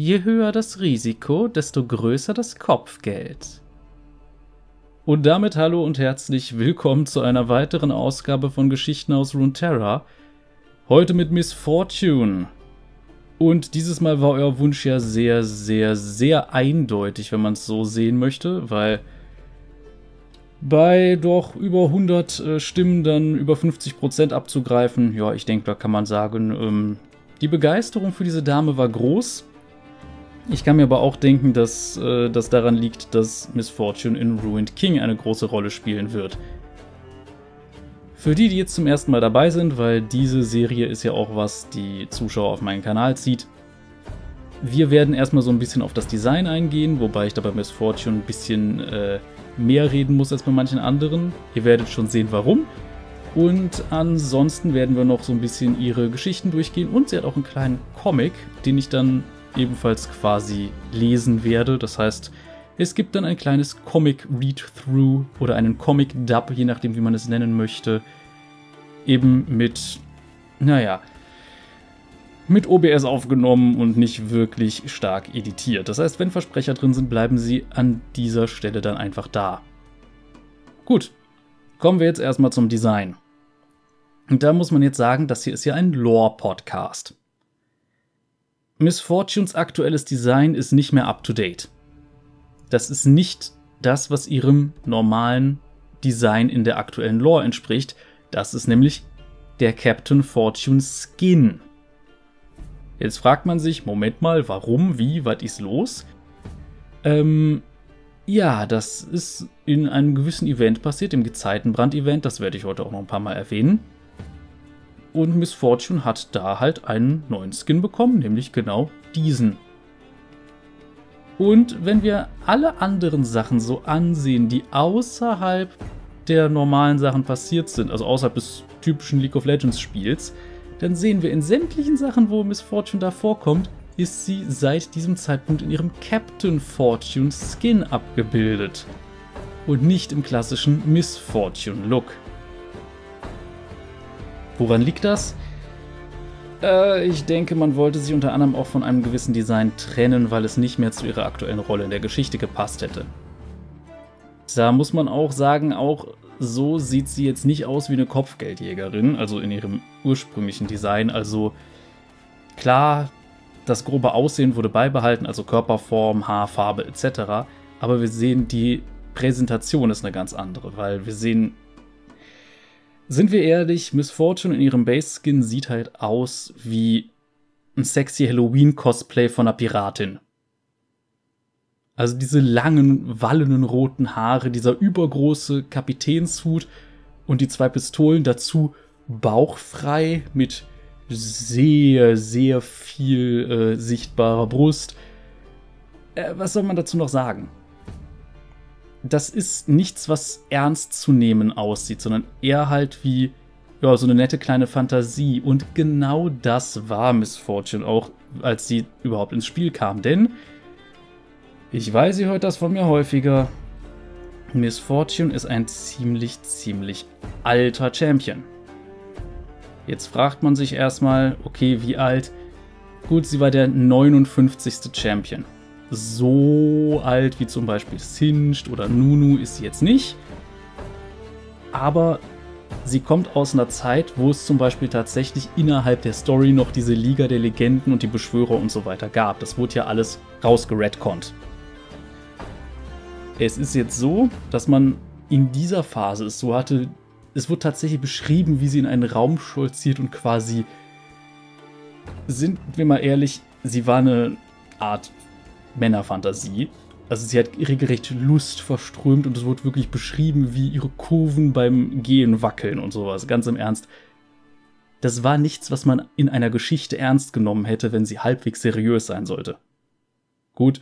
Je höher das Risiko, desto größer das Kopfgeld. Und damit hallo und herzlich willkommen zu einer weiteren Ausgabe von Geschichten aus Runeterra. Heute mit Miss Fortune. Und dieses Mal war euer Wunsch ja sehr, sehr, sehr eindeutig, wenn man es so sehen möchte, weil bei doch über 100 äh, Stimmen dann über 50% abzugreifen, ja, ich denke, da kann man sagen, ähm, die Begeisterung für diese Dame war groß. Ich kann mir aber auch denken, dass äh, das daran liegt, dass Miss Fortune in Ruined King eine große Rolle spielen wird. Für die, die jetzt zum ersten Mal dabei sind, weil diese Serie ist ja auch was, die Zuschauer auf meinen Kanal zieht. Wir werden erstmal so ein bisschen auf das Design eingehen, wobei ich da bei Miss Fortune ein bisschen äh, mehr reden muss als bei manchen anderen. Ihr werdet schon sehen, warum. Und ansonsten werden wir noch so ein bisschen ihre Geschichten durchgehen. Und sie hat auch einen kleinen Comic, den ich dann ebenfalls quasi lesen werde. Das heißt, es gibt dann ein kleines Comic-Read-Through oder einen Comic-Dub, je nachdem, wie man es nennen möchte. Eben mit, naja, mit OBS aufgenommen und nicht wirklich stark editiert. Das heißt, wenn Versprecher drin sind, bleiben sie an dieser Stelle dann einfach da. Gut, kommen wir jetzt erstmal zum Design. Und da muss man jetzt sagen, das hier ist ja ein Lore-Podcast. Miss Fortunes aktuelles Design ist nicht mehr up-to-date. Das ist nicht das, was ihrem normalen Design in der aktuellen Lore entspricht. Das ist nämlich der Captain Fortune Skin. Jetzt fragt man sich, Moment mal, warum, wie, was ist los? Ähm, ja, das ist in einem gewissen Event passiert, dem Gezeitenbrand-Event, das werde ich heute auch noch ein paar Mal erwähnen. Und Miss Fortune hat da halt einen neuen Skin bekommen, nämlich genau diesen. Und wenn wir alle anderen Sachen so ansehen, die außerhalb der normalen Sachen passiert sind, also außerhalb des typischen League of Legends Spiels, dann sehen wir in sämtlichen Sachen, wo Miss Fortune da vorkommt, ist sie seit diesem Zeitpunkt in ihrem Captain Fortune Skin abgebildet. Und nicht im klassischen Miss Fortune Look. Woran liegt das? Äh, ich denke, man wollte sie unter anderem auch von einem gewissen Design trennen, weil es nicht mehr zu ihrer aktuellen Rolle in der Geschichte gepasst hätte. Da muss man auch sagen, auch so sieht sie jetzt nicht aus wie eine Kopfgeldjägerin, also in ihrem ursprünglichen Design. Also klar, das grobe Aussehen wurde beibehalten, also Körperform, Haarfarbe etc. Aber wir sehen, die Präsentation ist eine ganz andere, weil wir sehen, sind wir ehrlich, Miss Fortune in ihrem Base-Skin sieht halt aus wie ein sexy Halloween-Cosplay von einer Piratin. Also diese langen, wallenden roten Haare, dieser übergroße Kapitänshut und die zwei Pistolen dazu bauchfrei mit sehr, sehr viel äh, sichtbarer Brust. Äh, was soll man dazu noch sagen? Das ist nichts, was ernst zu nehmen aussieht, sondern eher halt wie ja, so eine nette kleine Fantasie. Und genau das war Miss Fortune auch, als sie überhaupt ins Spiel kam. Denn ich weiß, ihr hört das von mir häufiger. Miss Fortune ist ein ziemlich, ziemlich alter Champion. Jetzt fragt man sich erstmal, okay, wie alt? Gut, sie war der 59. Champion. So alt wie zum Beispiel Singed oder Nunu ist sie jetzt nicht. Aber sie kommt aus einer Zeit, wo es zum Beispiel tatsächlich innerhalb der Story noch diese Liga der Legenden und die Beschwörer und so weiter gab. Das wurde ja alles rausgeredconnt. Es ist jetzt so, dass man in dieser Phase es so hatte, es wird tatsächlich beschrieben, wie sie in einen Raum stolziert und quasi, sind wir mal ehrlich, sie war eine Art Männerfantasie. Also sie hat regelrecht Lust verströmt und es wird wirklich beschrieben, wie ihre Kurven beim Gehen wackeln und sowas. Ganz im Ernst. Das war nichts, was man in einer Geschichte ernst genommen hätte, wenn sie halbwegs seriös sein sollte. Gut,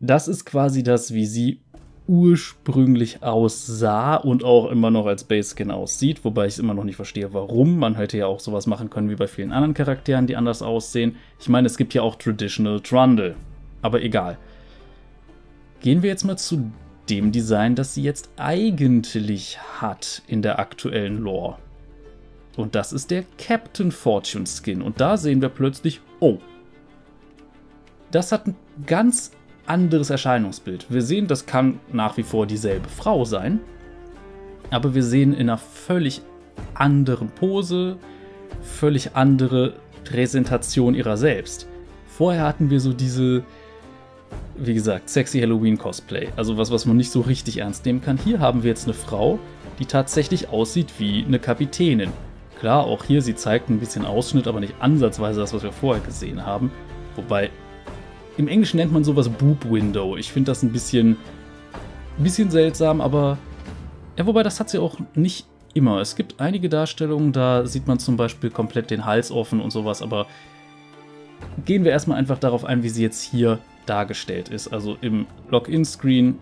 das ist quasi das, wie sie ursprünglich aussah und auch immer noch als Base Skin aussieht, wobei ich immer noch nicht verstehe, warum. Man hätte ja auch sowas machen können wie bei vielen anderen Charakteren, die anders aussehen. Ich meine, es gibt ja auch Traditional Trundle, aber egal. Gehen wir jetzt mal zu dem Design, das sie jetzt eigentlich hat in der aktuellen Lore. Und das ist der Captain Fortune Skin. Und da sehen wir plötzlich, oh, das hat ein ganz anderes Erscheinungsbild. Wir sehen, das kann nach wie vor dieselbe Frau sein, aber wir sehen in einer völlig anderen Pose, völlig andere Präsentation ihrer selbst. Vorher hatten wir so diese, wie gesagt, sexy Halloween-Cosplay, also was, was man nicht so richtig ernst nehmen kann. Hier haben wir jetzt eine Frau, die tatsächlich aussieht wie eine Kapitänin. Klar, auch hier, sie zeigt ein bisschen Ausschnitt, aber nicht ansatzweise das, was wir vorher gesehen haben. Wobei, im Englischen nennt man sowas Boob Window. Ich finde das ein bisschen, ein bisschen seltsam, aber ja, wobei das hat sie auch nicht immer. Es gibt einige Darstellungen, da sieht man zum Beispiel komplett den Hals offen und sowas, aber gehen wir erstmal einfach darauf ein, wie sie jetzt hier dargestellt ist. Also im Login-Screen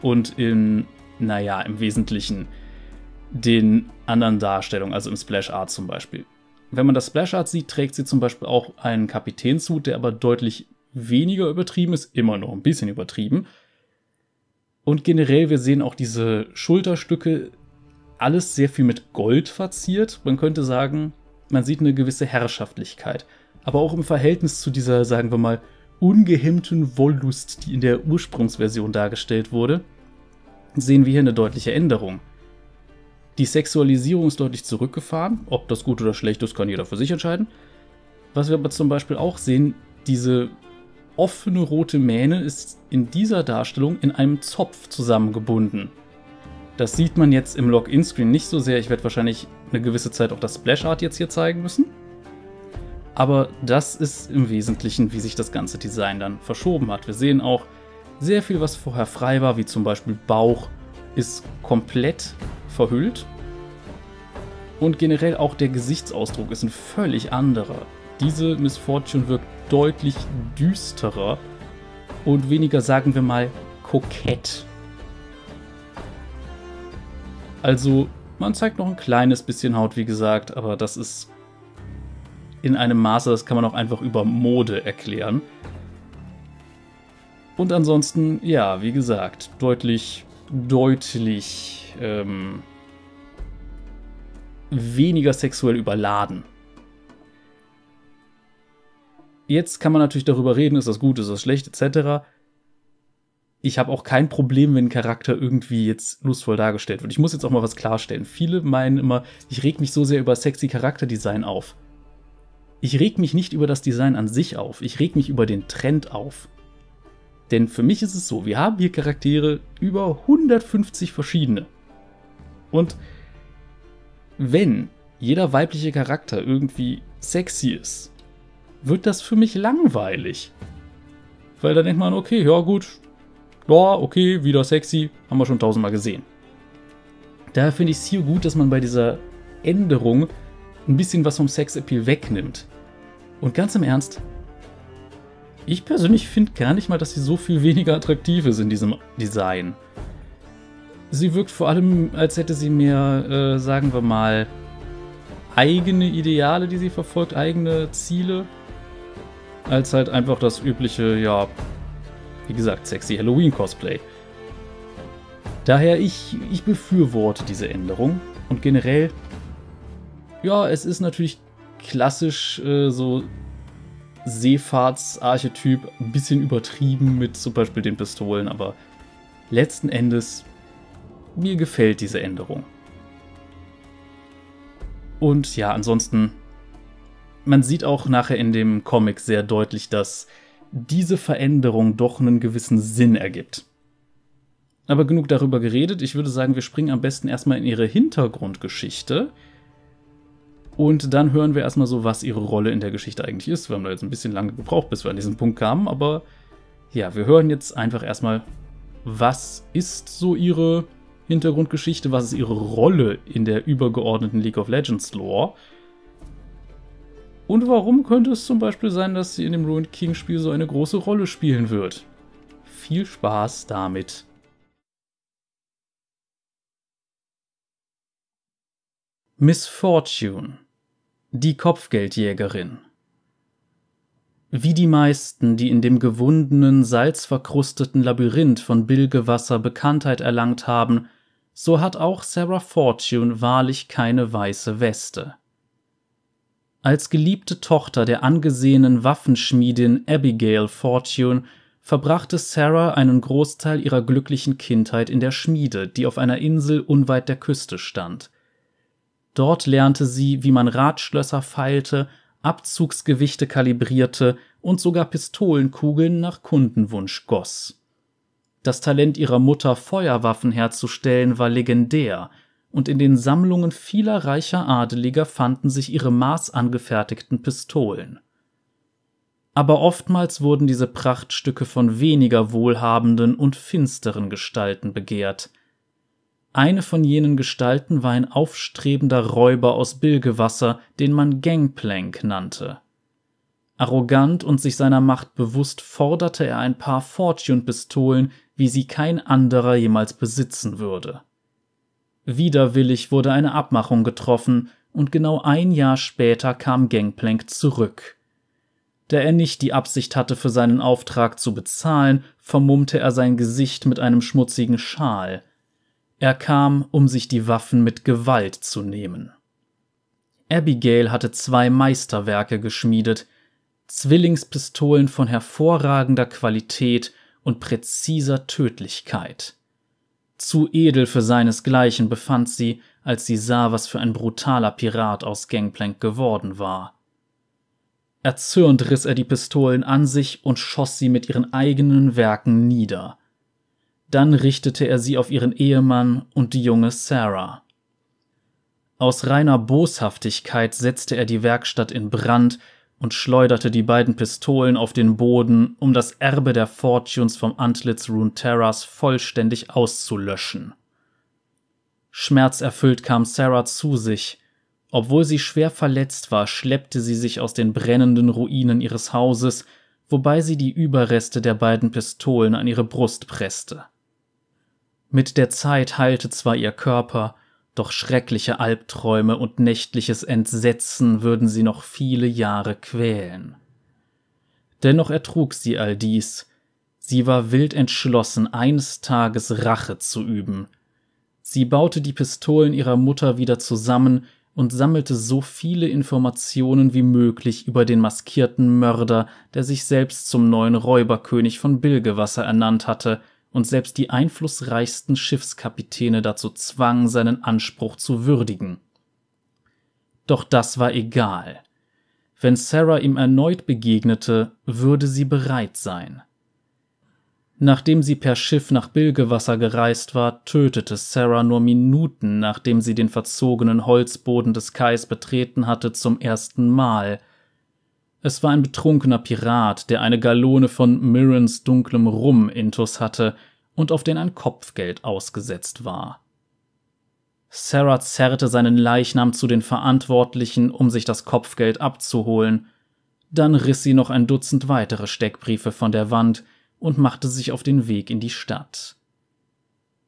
und in, naja, im Wesentlichen den anderen Darstellungen, also im Splash Art zum Beispiel. Wenn man das Splash Art sieht, trägt sie zum Beispiel auch einen Kapitänshut, der aber deutlich weniger übertrieben ist, immer noch ein bisschen übertrieben. Und generell, wir sehen auch diese Schulterstücke, alles sehr viel mit Gold verziert. Man könnte sagen, man sieht eine gewisse Herrschaftlichkeit. Aber auch im Verhältnis zu dieser, sagen wir mal, ungehemmten Wollust, die in der Ursprungsversion dargestellt wurde, sehen wir hier eine deutliche Änderung. Die Sexualisierung ist deutlich zurückgefahren. Ob das gut oder schlecht ist, kann jeder für sich entscheiden. Was wir aber zum Beispiel auch sehen, diese offene rote Mähne ist in dieser Darstellung in einem Zopf zusammengebunden. Das sieht man jetzt im Login-Screen nicht so sehr. Ich werde wahrscheinlich eine gewisse Zeit auch das Splash Art jetzt hier zeigen müssen. Aber das ist im Wesentlichen, wie sich das ganze Design dann verschoben hat. Wir sehen auch sehr viel, was vorher frei war, wie zum Beispiel Bauch, ist komplett verhüllt. Und generell auch der Gesichtsausdruck ist ein völlig anderer. Diese Miss Fortune wirkt deutlich düsterer und weniger, sagen wir mal, kokett. Also, man zeigt noch ein kleines bisschen Haut, wie gesagt, aber das ist in einem Maße, das kann man auch einfach über Mode erklären. Und ansonsten, ja, wie gesagt, deutlich, deutlich ähm, weniger sexuell überladen. Jetzt kann man natürlich darüber reden, ist das gut, ist das schlecht, etc. Ich habe auch kein Problem, wenn ein Charakter irgendwie jetzt lustvoll dargestellt wird. Ich muss jetzt auch mal was klarstellen. Viele meinen immer, ich reg mich so sehr über sexy Charakterdesign auf. Ich reg mich nicht über das Design an sich auf, ich reg mich über den Trend auf. Denn für mich ist es so, wir haben hier Charaktere über 150 verschiedene. Und wenn jeder weibliche Charakter irgendwie sexy ist, wird das für mich langweilig. Weil da denkt man, okay, ja gut, ja, okay, wieder sexy, haben wir schon tausendmal gesehen. Daher finde ich es hier gut, dass man bei dieser Änderung ein bisschen was vom Sexappeal wegnimmt. Und ganz im Ernst, ich persönlich finde gar nicht mal, dass sie so viel weniger attraktiv ist in diesem Design. Sie wirkt vor allem, als hätte sie mehr, äh, sagen wir mal, eigene Ideale, die sie verfolgt, eigene Ziele, als halt einfach das übliche, ja, wie gesagt, sexy Halloween-Cosplay. Daher, ich, ich befürworte diese Änderung und generell, ja, es ist natürlich klassisch äh, so Seefahrtsarchetyp, ein bisschen übertrieben mit zum Beispiel den Pistolen, aber letzten Endes, mir gefällt diese Änderung. Und ja, ansonsten, man sieht auch nachher in dem Comic sehr deutlich, dass diese Veränderung doch einen gewissen Sinn ergibt. Aber genug darüber geredet. Ich würde sagen, wir springen am besten erstmal in ihre Hintergrundgeschichte. Und dann hören wir erstmal so, was ihre Rolle in der Geschichte eigentlich ist. Wir haben da jetzt ein bisschen lange gebraucht, bis wir an diesen Punkt kamen. Aber ja, wir hören jetzt einfach erstmal, was ist so ihre Hintergrundgeschichte, was ist ihre Rolle in der übergeordneten League of Legends Lore. Und warum könnte es zum Beispiel sein, dass sie in dem Ruined King Spiel so eine große Rolle spielen wird? Viel Spaß damit. Miss Fortune, die Kopfgeldjägerin. Wie die meisten, die in dem gewundenen, salzverkrusteten Labyrinth von Bilgewasser Bekanntheit erlangt haben, so hat auch Sarah Fortune wahrlich keine weiße Weste. Als geliebte Tochter der angesehenen Waffenschmiedin Abigail Fortune verbrachte Sarah einen Großteil ihrer glücklichen Kindheit in der Schmiede, die auf einer Insel unweit der Küste stand. Dort lernte sie, wie man Radschlösser feilte, Abzugsgewichte kalibrierte und sogar Pistolenkugeln nach Kundenwunsch goss. Das Talent ihrer Mutter, Feuerwaffen herzustellen, war legendär, und in den Sammlungen vieler reicher Adeliger fanden sich ihre maßangefertigten Pistolen. Aber oftmals wurden diese Prachtstücke von weniger wohlhabenden und finsteren Gestalten begehrt. Eine von jenen Gestalten war ein aufstrebender Räuber aus Bilgewasser, den man Gangplank nannte. Arrogant und sich seiner Macht bewusst forderte er ein paar Fortune-Pistolen, wie sie kein anderer jemals besitzen würde. Widerwillig wurde eine Abmachung getroffen, und genau ein Jahr später kam Gangplank zurück. Da er nicht die Absicht hatte, für seinen Auftrag zu bezahlen, vermummte er sein Gesicht mit einem schmutzigen Schal. Er kam, um sich die Waffen mit Gewalt zu nehmen. Abigail hatte zwei Meisterwerke geschmiedet, Zwillingspistolen von hervorragender Qualität und präziser Tödlichkeit. Zu edel für seinesgleichen befand sie, als sie sah, was für ein brutaler Pirat aus Gangplank geworden war. Erzürnt riss er die Pistolen an sich und schoss sie mit ihren eigenen Werken nieder. Dann richtete er sie auf ihren Ehemann und die junge Sarah. Aus reiner Boshaftigkeit setzte er die Werkstatt in Brand und schleuderte die beiden Pistolen auf den Boden, um das Erbe der Fortunes vom Antlitz Runeterras vollständig auszulöschen. Schmerzerfüllt kam Sarah zu sich. Obwohl sie schwer verletzt war, schleppte sie sich aus den brennenden Ruinen ihres Hauses, wobei sie die Überreste der beiden Pistolen an ihre Brust presste. Mit der Zeit heilte zwar ihr Körper, doch schreckliche Albträume und nächtliches Entsetzen würden sie noch viele Jahre quälen. Dennoch ertrug sie all dies. Sie war wild entschlossen, eines Tages Rache zu üben. Sie baute die Pistolen ihrer Mutter wieder zusammen und sammelte so viele Informationen wie möglich über den maskierten Mörder, der sich selbst zum neuen Räuberkönig von Bilgewasser ernannt hatte und selbst die einflussreichsten Schiffskapitäne dazu zwang, seinen Anspruch zu würdigen. Doch das war egal. Wenn Sarah ihm erneut begegnete, würde sie bereit sein. Nachdem sie per Schiff nach Bilgewasser gereist war, tötete Sarah nur Minuten, nachdem sie den verzogenen Holzboden des Kais betreten hatte, zum ersten Mal. Es war ein betrunkener Pirat, der eine Gallone von Mirrens dunklem Rum intus hatte und auf den ein Kopfgeld ausgesetzt war. Sarah zerrte seinen Leichnam zu den Verantwortlichen, um sich das Kopfgeld abzuholen. Dann riss sie noch ein Dutzend weitere Steckbriefe von der Wand, und machte sich auf den Weg in die Stadt.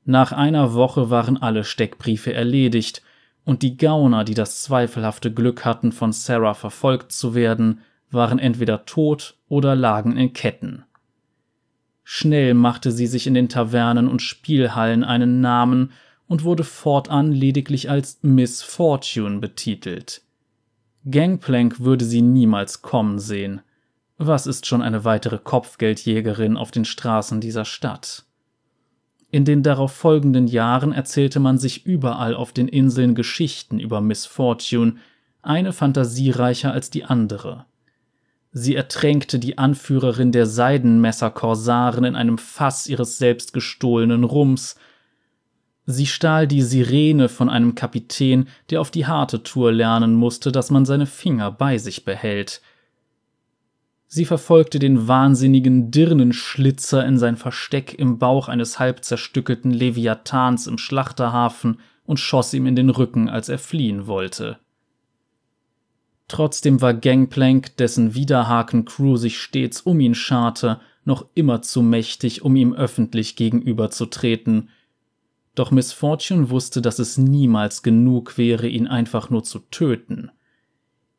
Nach einer Woche waren alle Steckbriefe erledigt, und die Gauner, die das zweifelhafte Glück hatten, von Sarah verfolgt zu werden, waren entweder tot oder lagen in Ketten. Schnell machte sie sich in den Tavernen und Spielhallen einen Namen und wurde fortan lediglich als Miss Fortune betitelt. Gangplank würde sie niemals kommen sehen. Was ist schon eine weitere Kopfgeldjägerin auf den Straßen dieser Stadt? In den darauf folgenden Jahren erzählte man sich überall auf den Inseln Geschichten über Miss Fortune, eine fantasiereicher als die andere. Sie ertränkte die Anführerin der Seidenmesser-Korsaren in einem Fass ihres selbst gestohlenen Rums. Sie stahl die Sirene von einem Kapitän, der auf die harte Tour lernen musste, dass man seine Finger bei sich behält – Sie verfolgte den wahnsinnigen Dirnenschlitzer in sein Versteck im Bauch eines halb zerstückelten Leviathans im Schlachterhafen und schoss ihm in den Rücken, als er fliehen wollte. Trotzdem war Gangplank, dessen Widerhaken-Crew sich stets um ihn scharte, noch immer zu mächtig, um ihm öffentlich gegenüberzutreten. Doch Miss Fortune wusste, dass es niemals genug wäre, ihn einfach nur zu töten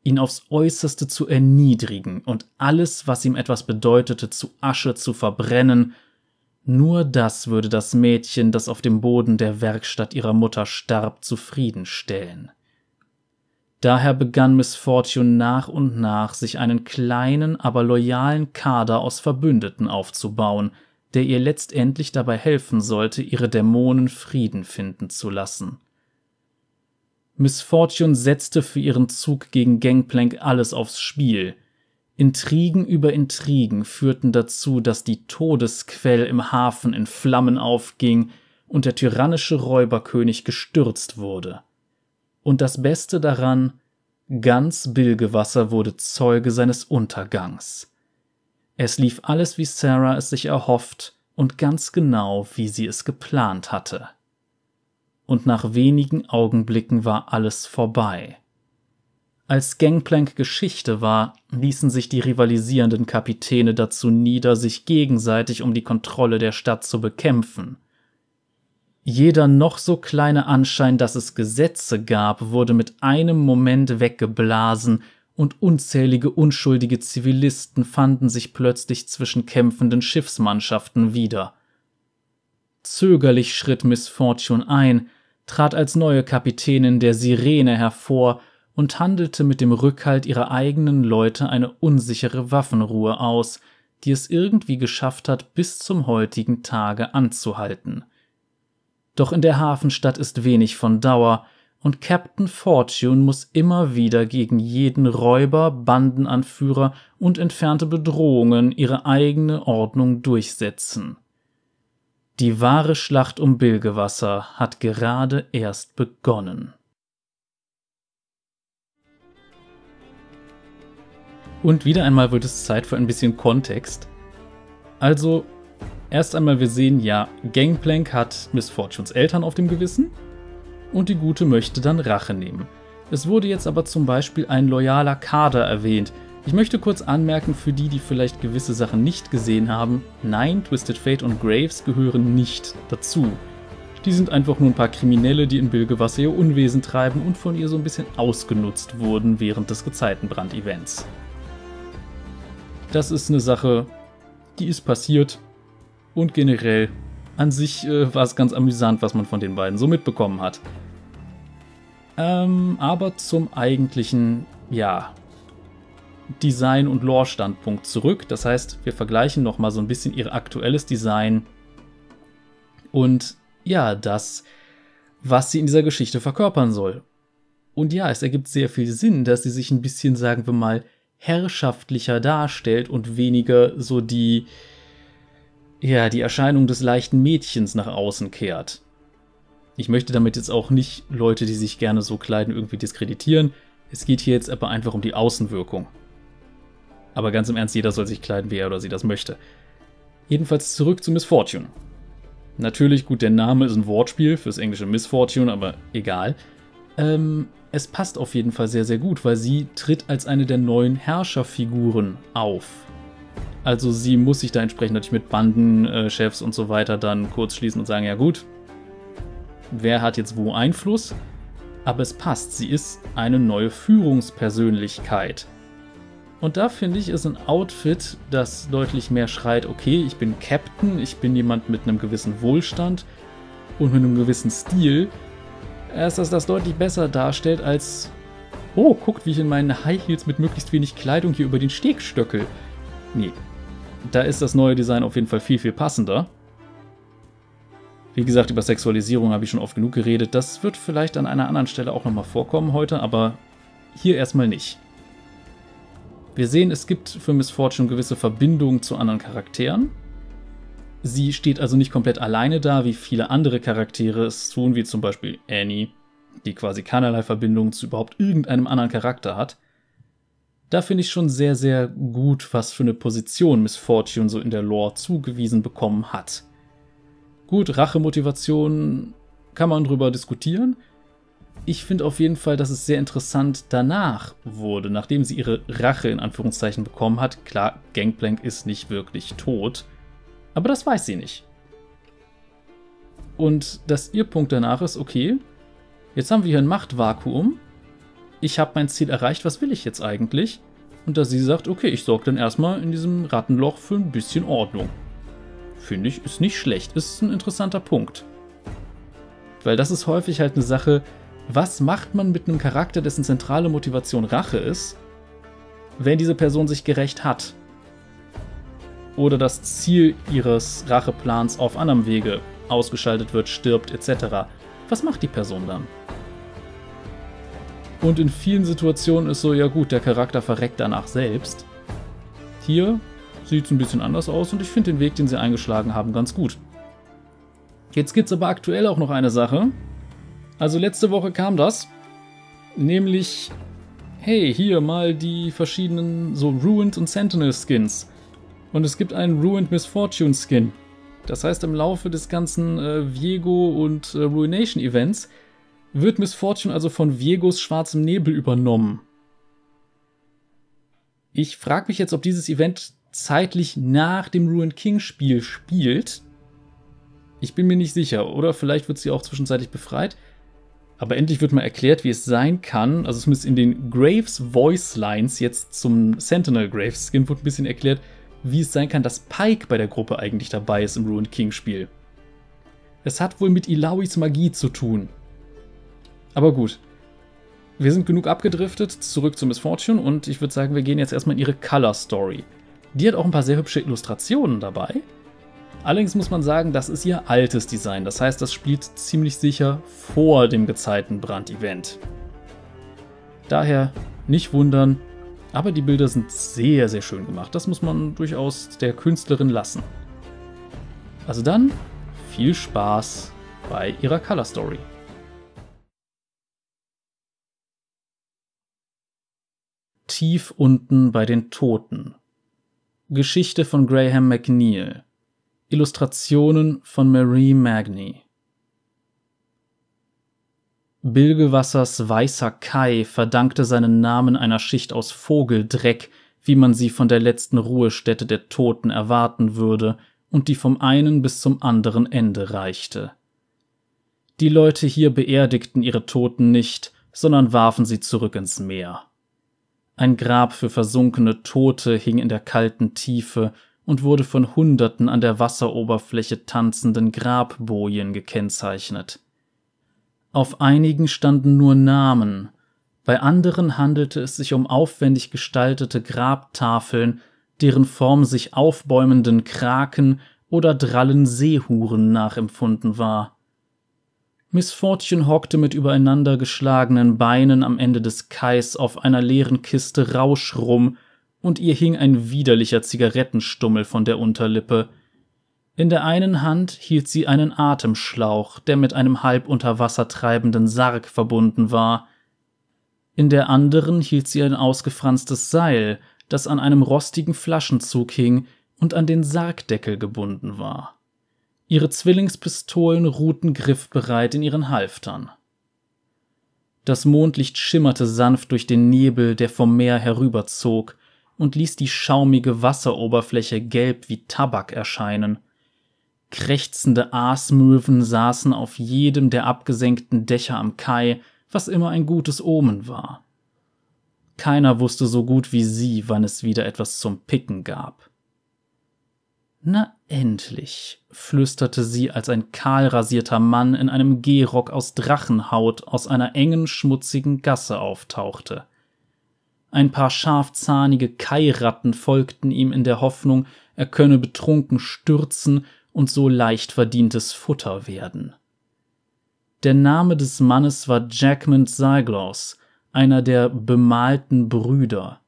ihn aufs äußerste zu erniedrigen und alles, was ihm etwas bedeutete, zu Asche zu verbrennen, nur das würde das Mädchen, das auf dem Boden der Werkstatt ihrer Mutter starb, zufriedenstellen. Daher begann Miss Fortune nach und nach, sich einen kleinen, aber loyalen Kader aus Verbündeten aufzubauen, der ihr letztendlich dabei helfen sollte, ihre Dämonen Frieden finden zu lassen. Miss Fortune setzte für ihren Zug gegen Gangplank alles aufs Spiel. Intrigen über Intrigen führten dazu, dass die Todesquell im Hafen in Flammen aufging und der tyrannische Räuberkönig gestürzt wurde. Und das Beste daran, ganz Bilgewasser wurde Zeuge seines Untergangs. Es lief alles, wie Sarah es sich erhofft und ganz genau, wie sie es geplant hatte. Und nach wenigen Augenblicken war alles vorbei. Als Gangplank Geschichte war, ließen sich die rivalisierenden Kapitäne dazu nieder, sich gegenseitig um die Kontrolle der Stadt zu bekämpfen. Jeder noch so kleine Anschein, dass es Gesetze gab, wurde mit einem Moment weggeblasen, und unzählige unschuldige Zivilisten fanden sich plötzlich zwischen kämpfenden Schiffsmannschaften wieder. Zögerlich schritt Miss Fortune ein, trat als neue Kapitänin der Sirene hervor und handelte mit dem Rückhalt ihrer eigenen Leute eine unsichere Waffenruhe aus, die es irgendwie geschafft hat, bis zum heutigen Tage anzuhalten. Doch in der Hafenstadt ist wenig von Dauer, und Captain Fortune muss immer wieder gegen jeden Räuber, Bandenanführer und entfernte Bedrohungen ihre eigene Ordnung durchsetzen. Die wahre Schlacht um Bilgewasser hat gerade erst begonnen. Und wieder einmal wird es Zeit für ein bisschen Kontext. Also, Erst einmal, wir sehen ja, Gangplank hat Miss Fortunes Eltern auf dem Gewissen und die Gute möchte dann Rache nehmen. Es wurde jetzt aber zum Beispiel ein loyaler Kader erwähnt. Ich möchte kurz anmerken, für die, die vielleicht gewisse Sachen nicht gesehen haben, nein, Twisted Fate und Graves gehören nicht dazu. Die sind einfach nur ein paar Kriminelle, die in Bilgewasser ihr Unwesen treiben und von ihr so ein bisschen ausgenutzt wurden während des Gezeitenbrand-Events. Das ist eine Sache, die ist passiert, und generell an sich äh, war es ganz amüsant, was man von den beiden so mitbekommen hat. Ähm, aber zum eigentlichen, ja, Design- und Lore-Standpunkt zurück. Das heißt, wir vergleichen nochmal so ein bisschen ihr aktuelles Design und ja, das, was sie in dieser Geschichte verkörpern soll. Und ja, es ergibt sehr viel Sinn, dass sie sich ein bisschen, sagen wir mal, herrschaftlicher darstellt und weniger so die, ja, die Erscheinung des leichten Mädchens nach außen kehrt. Ich möchte damit jetzt auch nicht Leute, die sich gerne so kleiden, irgendwie diskreditieren. Es geht hier jetzt aber einfach um die Außenwirkung. Aber ganz im Ernst, jeder soll sich kleiden, wie er oder sie das möchte. Jedenfalls zurück zu Miss Fortune. Natürlich, gut, der Name ist ein Wortspiel fürs englische Miss Fortune, aber egal. Ähm, es passt auf jeden Fall sehr, sehr gut, weil sie tritt als eine der neuen Herrscherfiguren auf. Also sie muss sich da entsprechend natürlich mit Bandenchefs äh, und so weiter dann kurz schließen und sagen, ja gut, wer hat jetzt wo Einfluss? Aber es passt, sie ist eine neue Führungspersönlichkeit. Und da finde ich, ist ein Outfit, das deutlich mehr schreit, okay, ich bin Captain, ich bin jemand mit einem gewissen Wohlstand und mit einem gewissen Stil, erst dass das deutlich besser darstellt als, oh, guckt, wie ich in meinen High Heels mit möglichst wenig Kleidung hier über den Steg stöckel. Nee, da ist das neue Design auf jeden Fall viel, viel passender. Wie gesagt, über Sexualisierung habe ich schon oft genug geredet. Das wird vielleicht an einer anderen Stelle auch nochmal vorkommen heute, aber hier erstmal nicht. Wir sehen, es gibt für Miss Fortune gewisse Verbindungen zu anderen Charakteren. Sie steht also nicht komplett alleine da, wie viele andere Charaktere es tun, wie zum Beispiel Annie, die quasi keinerlei Verbindung zu überhaupt irgendeinem anderen Charakter hat da finde ich schon sehr, sehr gut, was für eine Position Miss Fortune so in der Lore zugewiesen bekommen hat. Gut, Rachemotivation kann man drüber diskutieren. Ich finde auf jeden Fall, dass es sehr interessant danach wurde, nachdem sie ihre Rache in Anführungszeichen bekommen hat. Klar, Gangplank ist nicht wirklich tot, aber das weiß sie nicht. Und dass ihr Punkt danach ist, okay, jetzt haben wir hier ein Machtvakuum, ich habe mein Ziel erreicht, was will ich jetzt eigentlich? Und dass sie sagt, okay, ich sorge dann erstmal in diesem Rattenloch für ein bisschen Ordnung. Finde ich, ist nicht schlecht, ist ein interessanter Punkt. Weil das ist häufig halt eine Sache, Was macht man mit einem Charakter, dessen zentrale Motivation Rache ist, wenn diese Person sich gerecht hat? Oder das Ziel ihres Racheplans auf anderem Wege ausgeschaltet wird, stirbt etc. Was macht die Person dann? Und in vielen Situationen ist so, ja gut, der Charakter verreckt danach selbst. Hier sieht es ein bisschen anders aus und ich finde den Weg, den sie eingeschlagen haben, ganz gut. Jetzt gibt es aber aktuell auch noch eine Sache. Also letzte Woche kam das, nämlich, hey, hier mal die verschiedenen so Ruined und Sentinel Skins. Und es gibt einen Ruined Misfortune Skin. Das heißt, im Laufe des ganzen äh, Viego und äh, Ruination Events wird Miss Fortune also von Viegos schwarzem Nebel übernommen. Ich frage mich jetzt, ob dieses Event zeitlich nach dem Ruined King Spiel spielt. Ich bin mir nicht sicher, oder vielleicht wird sie auch zwischenzeitlich befreit. Aber endlich wird mal erklärt, wie es sein kann. Also zumindest in den Graves Voice Lines jetzt zum Sentinel Graves Skin wird ein bisschen erklärt, wie es sein kann, dass Pike bei der Gruppe eigentlich dabei ist im Ruined King Spiel. Es hat wohl mit Ilawis Magie zu tun. Aber gut. Wir sind genug abgedriftet, zurück zu Miss Fortune und ich würde sagen, wir gehen jetzt erstmal in ihre Color Story. Die hat auch ein paar sehr hübsche Illustrationen dabei. Allerdings muss man sagen, das ist ihr altes Design. Das heißt, das spielt ziemlich sicher vor dem Gezeitenbrand-Event. Daher nicht wundern, aber die Bilder sind sehr, sehr schön gemacht. Das muss man durchaus der Künstlerin lassen. Also dann, viel Spaß bei ihrer Color Story. Tief unten bei den Toten. Geschichte von Graham McNeil. Illustrationen von Marie Magny. Bilgewassers weißer Kai verdankte seinen Namen einer Schicht aus Vogeldreck, wie man sie von der letzten Ruhestätte der Toten erwarten würde und die vom einen bis zum anderen Ende reichte. Die Leute hier beerdigten ihre Toten nicht, sondern warfen sie zurück ins Meer. Ein Grab für versunkene Tote hing in der kalten Tiefe und wurde von Hunderten an der Wasseroberfläche tanzenden Grabbojen gekennzeichnet. Auf einigen standen nur Namen, bei anderen handelte es sich um aufwendig gestaltete Grabtafeln, deren Form sich aufbäumenden Kraken oder drallen Seehuren nachempfunden war. Miss Fortune hockte mit übereinander geschlagenen Beinen am Ende des Kais auf einer leeren Kiste Rausch rum, und ihr hing ein widerlicher Zigarettenstummel von der Unterlippe. In der einen Hand hielt sie einen Atemschlauch, der mit einem halb unter Wasser treibenden Sarg verbunden war. In der anderen hielt sie ein ausgefranstes Seil, das an einem rostigen Flaschenzug hing und an den Sargdeckel gebunden war. Ihre Zwillingspistolen ruhten griffbereit in ihren Halftern. Das Mondlicht schimmerte sanft durch den Nebel, der vom Meer herüberzog, und ließ die schaumige Wasseroberfläche gelb wie Tabak erscheinen. Krächzende Aasmöwen saßen auf jedem der abgesenkten Dächer am Kai, was immer ein gutes Omen war. Keiner wusste so gut wie sie, wann es wieder etwas zum Picken gab. Na endlich, flüsterte sie, als ein kahlrasierter Mann in einem Gehrock aus Drachenhaut aus einer engen, schmutzigen Gasse auftauchte. Ein paar scharfzahnige Kairatten folgten ihm in der Hoffnung, er könne betrunken stürzen und so leicht verdientes Futter werden. Der Name des Mannes war Jackman Zyglos, einer der bemalten Brüder.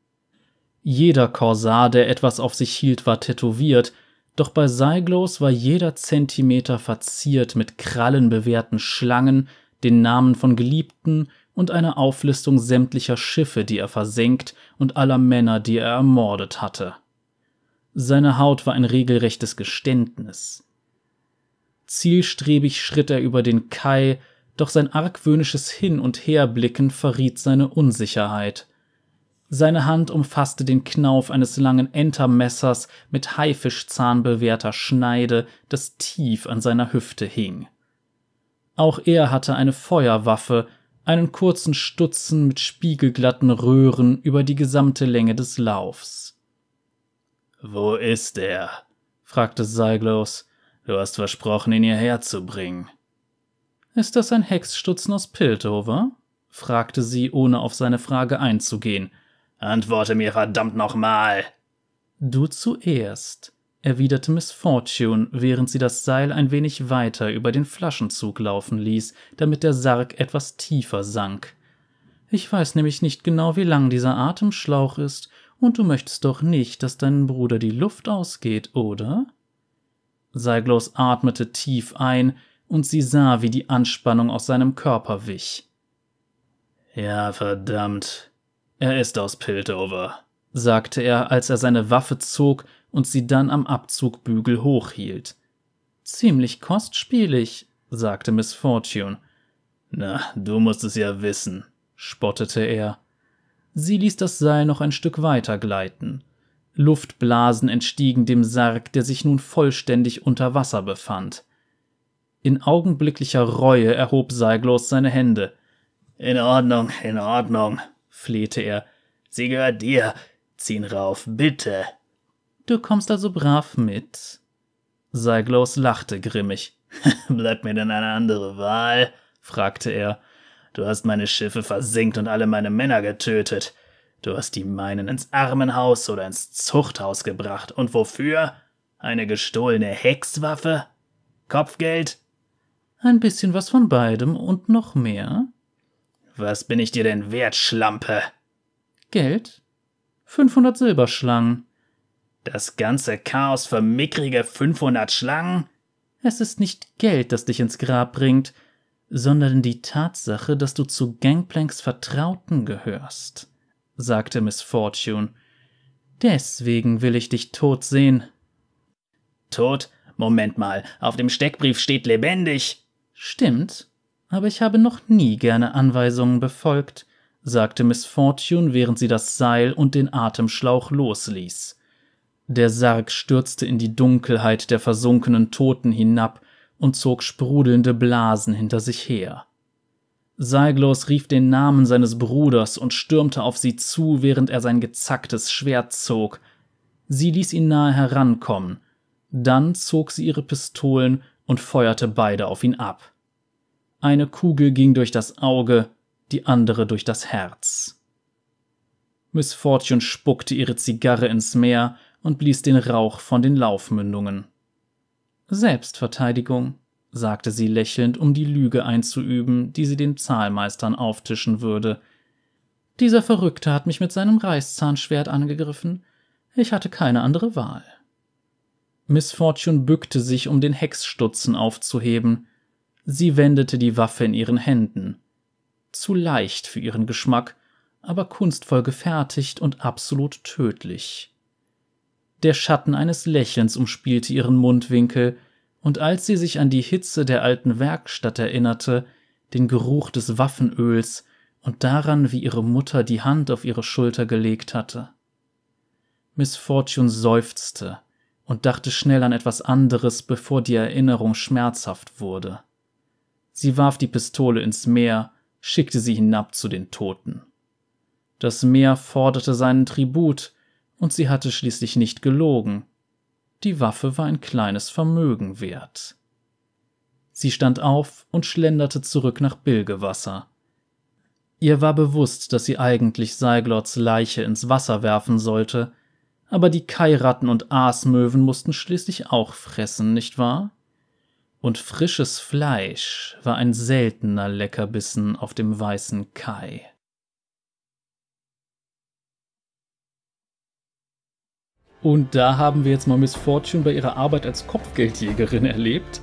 Jeder Korsar, der etwas auf sich hielt, war tätowiert, doch bei Seiglos war jeder Zentimeter verziert mit krallenbewehrten Schlangen, den Namen von Geliebten und einer Auflistung sämtlicher Schiffe, die er versenkt und aller Männer, die er ermordet hatte. Seine Haut war ein regelrechtes Geständnis. Zielstrebig schritt er über den Kai, doch sein argwöhnisches Hin- und Herblicken verriet seine Unsicherheit. Seine Hand umfasste den Knauf eines langen Entermessers mit Haifischzahn bewehrter Schneide, das tief an seiner Hüfte hing. Auch er hatte eine Feuerwaffe, einen kurzen Stutzen mit spiegelglatten Röhren über die gesamte Länge des Laufs. Wo ist er? fragte Seiglos. Du hast versprochen, ihn hierher zu bringen. Ist das ein Hexstutzen aus Piltover? fragte sie, ohne auf seine Frage einzugehen. Antworte mir verdammt nochmal. Du zuerst, erwiderte Miss Fortune, während sie das Seil ein wenig weiter über den Flaschenzug laufen ließ, damit der Sarg etwas tiefer sank. Ich weiß nämlich nicht genau, wie lang dieser Atemschlauch ist, und du möchtest doch nicht, dass deinem Bruder die Luft ausgeht, oder? Seiglos atmete tief ein, und sie sah, wie die Anspannung aus seinem Körper wich. Ja, verdammt. Er ist aus Piltover, sagte er, als er seine Waffe zog und sie dann am Abzugbügel hochhielt. Ziemlich kostspielig, sagte Miss Fortune. Na, du musst es ja wissen, spottete er. Sie ließ das Seil noch ein Stück weiter gleiten. Luftblasen entstiegen dem Sarg, der sich nun vollständig unter Wasser befand. In augenblicklicher Reue erhob Seiglos seine Hände. In Ordnung, in Ordnung, flehte er. Sie gehört dir. Zieh ihn rauf, bitte. Du kommst also brav mit. Seiglos lachte grimmig. Bleibt mir denn eine andere Wahl? fragte er. Du hast meine Schiffe versenkt und alle meine Männer getötet. Du hast die meinen ins Armenhaus oder ins Zuchthaus gebracht. Und wofür? Eine gestohlene Hexwaffe? Kopfgeld? Ein bisschen was von beidem und noch mehr. Was bin ich dir denn wert, Schlampe? Geld? 500 Silberschlangen. Das ganze Chaos für mickrige 500 Schlangen? Es ist nicht Geld, das dich ins Grab bringt, sondern die Tatsache, dass du zu Gangplanks Vertrauten gehörst, sagte Miss Fortune. Deswegen will ich dich tot sehen. Tot? Moment mal, auf dem Steckbrief steht lebendig. Stimmt, aber ich habe noch nie gerne Anweisungen befolgt, sagte Miss Fortune, während sie das Seil und den Atemschlauch losließ. Der Sarg stürzte in die Dunkelheit der versunkenen Toten hinab und zog sprudelnde Blasen hinter sich her. Seiglos rief den Namen seines Bruders und stürmte auf sie zu, während er sein gezacktes Schwert zog. Sie ließ ihn nahe herankommen. Dann zog sie ihre Pistolen und feuerte beide auf ihn ab. Eine Kugel ging durch das Auge, die andere durch das Herz. Miss Fortune spuckte ihre Zigarre ins Meer und blies den Rauch von den Laufmündungen. Selbstverteidigung, sagte sie lächelnd, um die Lüge einzuüben, die sie den Zahlmeistern auftischen würde. Dieser Verrückte hat mich mit seinem Reißzahnschwert angegriffen. Ich hatte keine andere Wahl. Miss Fortune bückte sich, um den Hexstutzen aufzuheben. Sie wendete die Waffe in ihren Händen. Zu leicht für ihren Geschmack, aber kunstvoll gefertigt und absolut tödlich. Der Schatten eines Lächelns umspielte ihren Mundwinkel, und als sie sich an die Hitze der alten Werkstatt erinnerte, den Geruch des Waffenöls und daran, wie ihre Mutter die Hand auf ihre Schulter gelegt hatte. Miss Fortune seufzte und dachte schnell an etwas anderes, bevor die Erinnerung schmerzhaft wurde. Sie warf die Pistole ins Meer, schickte sie hinab zu den Toten. Das Meer forderte seinen Tribut, und sie hatte schließlich nicht gelogen. Die Waffe war ein kleines Vermögen wert. Sie stand auf und schlenderte zurück nach Bilgewasser. Ihr war bewusst, dass sie eigentlich Seiglots Leiche ins Wasser werfen sollte, aber die Kairatten und Aasmöwen mussten schließlich auch fressen, nicht wahr? Und frisches Fleisch war ein seltener Leckerbissen auf dem weißen Kai. Und da haben wir jetzt mal Miss Fortune bei ihrer Arbeit als Kopfgeldjägerin erlebt.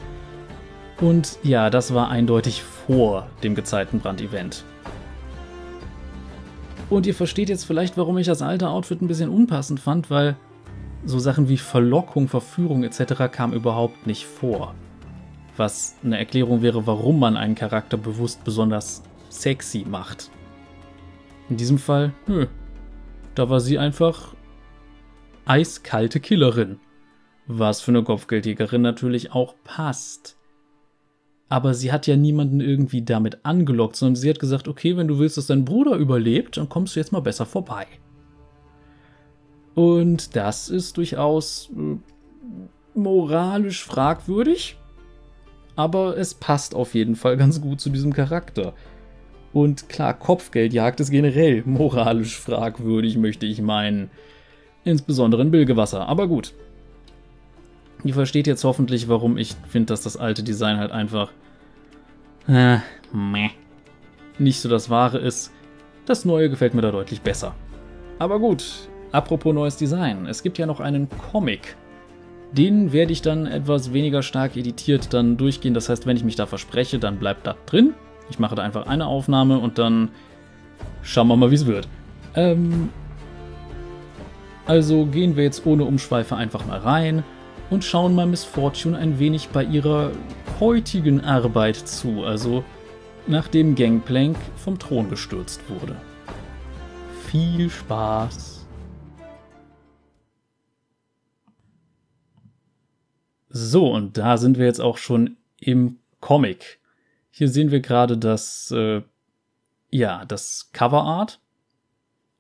Und ja, das war eindeutig vor dem Gezeitenbrand-Event. Und ihr versteht jetzt vielleicht, warum ich das alte Outfit ein bisschen unpassend fand, weil so Sachen wie Verlockung, Verführung etc. kam überhaupt nicht vor. Was eine Erklärung wäre, warum man einen Charakter bewusst besonders sexy macht. In diesem Fall, nö. Da war sie einfach eiskalte Killerin. Was für eine Kopfgeldjägerin natürlich auch passt. Aber sie hat ja niemanden irgendwie damit angelockt, sondern sie hat gesagt, okay, wenn du willst, dass dein Bruder überlebt, dann kommst du jetzt mal besser vorbei. Und das ist durchaus äh, moralisch fragwürdig. Aber es passt auf jeden Fall ganz gut zu diesem Charakter. Und klar, Kopfgeldjagd ist generell moralisch fragwürdig, möchte ich meinen. Insbesondere in Bilgewasser, aber gut. Ihr versteht jetzt hoffentlich, warum ich finde, dass das alte Design halt einfach äh, meh, nicht so das Wahre ist. Das neue gefällt mir da deutlich besser. Aber gut, apropos neues Design. Es gibt ja noch einen Comic. Den werde ich dann etwas weniger stark editiert dann durchgehen. Das heißt, wenn ich mich da verspreche, dann bleibt das drin. Ich mache da einfach eine Aufnahme und dann schauen wir mal, wie es wird. Ähm, also gehen wir jetzt ohne Umschweife einfach mal rein und schauen mal Miss Fortune ein wenig bei ihrer heutigen Arbeit zu, also nachdem Gangplank vom Thron gestürzt wurde. Viel Spaß! So, und da sind wir jetzt auch schon im Comic. Hier sehen wir gerade das, äh, ja, das Coverart.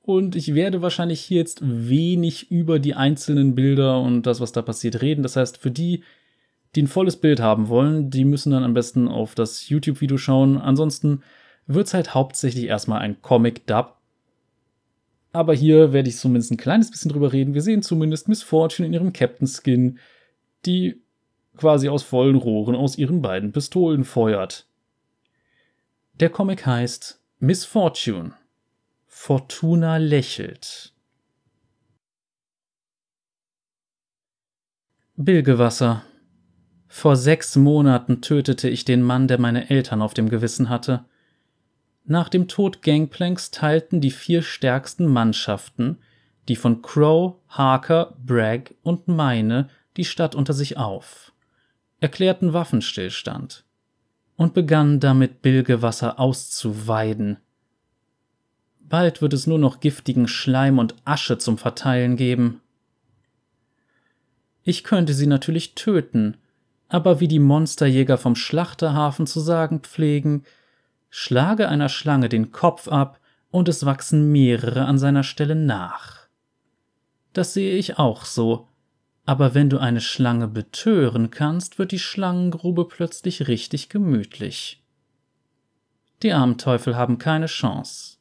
Und ich werde wahrscheinlich hier jetzt wenig über die einzelnen Bilder und das, was da passiert, reden. Das heißt, für die, die ein volles Bild haben wollen, die müssen dann am besten auf das YouTube-Video schauen. Ansonsten wird es halt hauptsächlich erstmal ein Comic-Dub. Aber hier werde ich zumindest ein kleines bisschen drüber reden. Wir sehen zumindest Miss Fortune in ihrem Captain-Skin, die quasi aus vollen Rohren aus ihren beiden Pistolen feuert. Der Comic heißt Miss Fortune. Fortuna lächelt. Bilgewasser. Vor sechs Monaten tötete ich den Mann, der meine Eltern auf dem Gewissen hatte. Nach dem Tod Gangplanks teilten die vier stärksten Mannschaften, die von Crow, Harker, Bragg und meine, die Stadt unter sich auf, erklärten Waffenstillstand und begannen damit Bilgewasser auszuweiden. Bald wird es nur noch giftigen Schleim und Asche zum Verteilen geben. Ich könnte sie natürlich töten, aber wie die Monsterjäger vom Schlachterhafen zu sagen pflegen, schlage einer Schlange den Kopf ab und es wachsen mehrere an seiner Stelle nach. Das sehe ich auch so, aber wenn du eine Schlange betören kannst, wird die Schlangengrube plötzlich richtig gemütlich. Die armen Teufel haben keine Chance.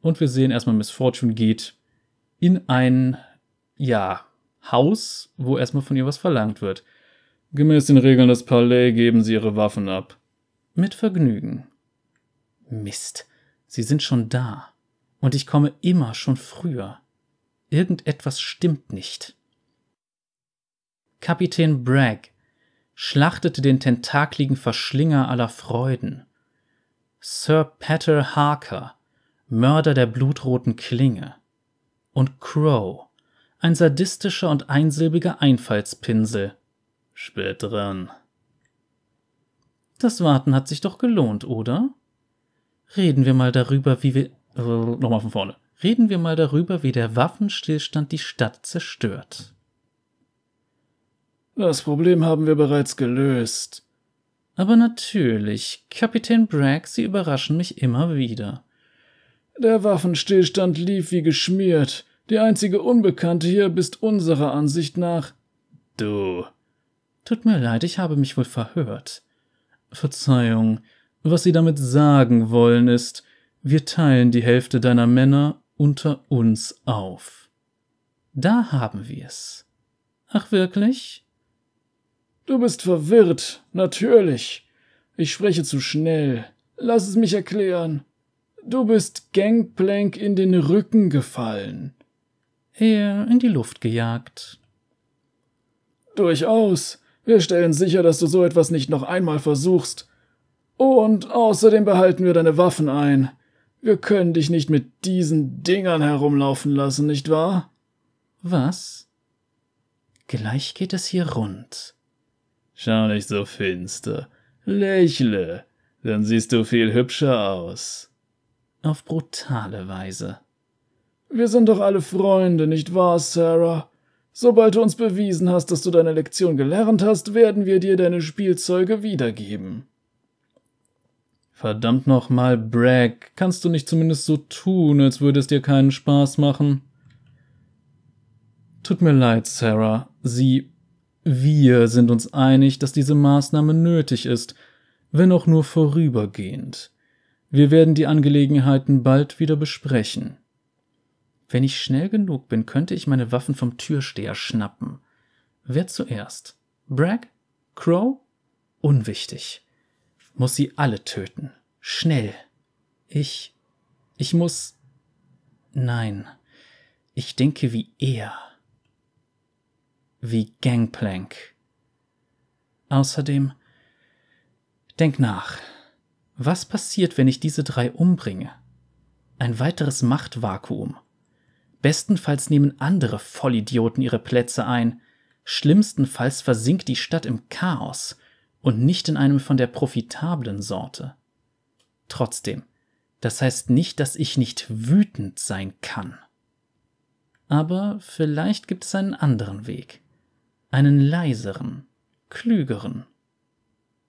Und wir sehen erstmal, Miss Fortune geht in ein, ja, Haus, wo erstmal von ihr was verlangt wird. Gemäß den Regeln des Palais geben sie ihre Waffen ab. Mit Vergnügen. Mist, sie sind schon da. Und ich komme immer schon früher. Irgendetwas stimmt nicht. Kapitän Bragg schlachtete den tentakligen Verschlinger aller Freuden. Sir Pater Harker, Mörder der blutroten Klinge. Und Crow, ein sadistischer und einsilbiger Einfallspinsel. Spät dran. Das Warten hat sich doch gelohnt, oder? Reden wir mal darüber, wie wir. Äh, Nochmal von vorne reden wir mal darüber, wie der Waffenstillstand die Stadt zerstört. Das Problem haben wir bereits gelöst. Aber natürlich, Kapitän Bragg, Sie überraschen mich immer wieder. Der Waffenstillstand lief wie geschmiert. Die einzige Unbekannte hier bist unserer Ansicht nach. Du. Tut mir leid, ich habe mich wohl verhört. Verzeihung, was Sie damit sagen wollen ist, wir teilen die Hälfte deiner Männer unter uns auf. Da haben wir's. Ach wirklich? Du bist verwirrt, natürlich. Ich spreche zu schnell. Lass es mich erklären. Du bist Gangplank in den Rücken gefallen. Er in die Luft gejagt. Durchaus. Wir stellen sicher, dass du so etwas nicht noch einmal versuchst. Und außerdem behalten wir deine Waffen ein. Wir können dich nicht mit diesen Dingern herumlaufen lassen, nicht wahr? Was? Gleich geht es hier rund. Schau nicht so finster. Lächle, dann siehst du viel hübscher aus. Auf brutale Weise. Wir sind doch alle Freunde, nicht wahr, Sarah? Sobald du uns bewiesen hast, dass du deine Lektion gelernt hast, werden wir dir deine Spielzeuge wiedergeben. Verdammt nochmal, Bragg, kannst du nicht zumindest so tun, als würde es dir keinen Spaß machen? Tut mir leid, Sarah. Sie. Wir sind uns einig, dass diese Maßnahme nötig ist, wenn auch nur vorübergehend. Wir werden die Angelegenheiten bald wieder besprechen. Wenn ich schnell genug bin, könnte ich meine Waffen vom Türsteher schnappen. Wer zuerst? Bragg? Crow? Unwichtig. Muss sie alle töten. Schnell. Ich. Ich muss. Nein. Ich denke wie er. Wie Gangplank. Außerdem. Denk nach. Was passiert, wenn ich diese drei umbringe? Ein weiteres Machtvakuum. Bestenfalls nehmen andere Vollidioten ihre Plätze ein. Schlimmstenfalls versinkt die Stadt im Chaos und nicht in einem von der profitablen Sorte. Trotzdem, das heißt nicht, dass ich nicht wütend sein kann. Aber vielleicht gibt es einen anderen Weg. Einen leiseren, klügeren,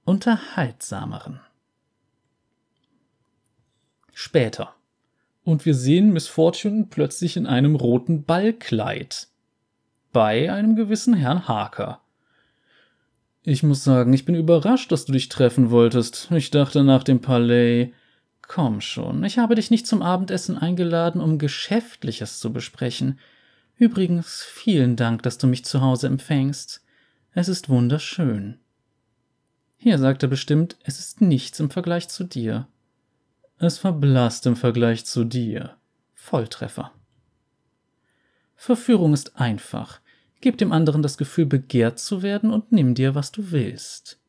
unterhaltsameren. Später und wir sehen Miss Fortune plötzlich in einem roten Ballkleid. Bei einem gewissen Herrn Harker. Ich muss sagen, ich bin überrascht, dass du dich treffen wolltest. Ich dachte nach dem Palais. Komm schon, ich habe dich nicht zum Abendessen eingeladen, um Geschäftliches zu besprechen. Übrigens, vielen Dank, dass du mich zu Hause empfängst. Es ist wunderschön. Hier sagt er bestimmt, es ist nichts im Vergleich zu dir. Es verblasst im Vergleich zu dir. Volltreffer. Verführung ist einfach. Gib dem anderen das Gefühl, begehrt zu werden und nimm dir, was du willst.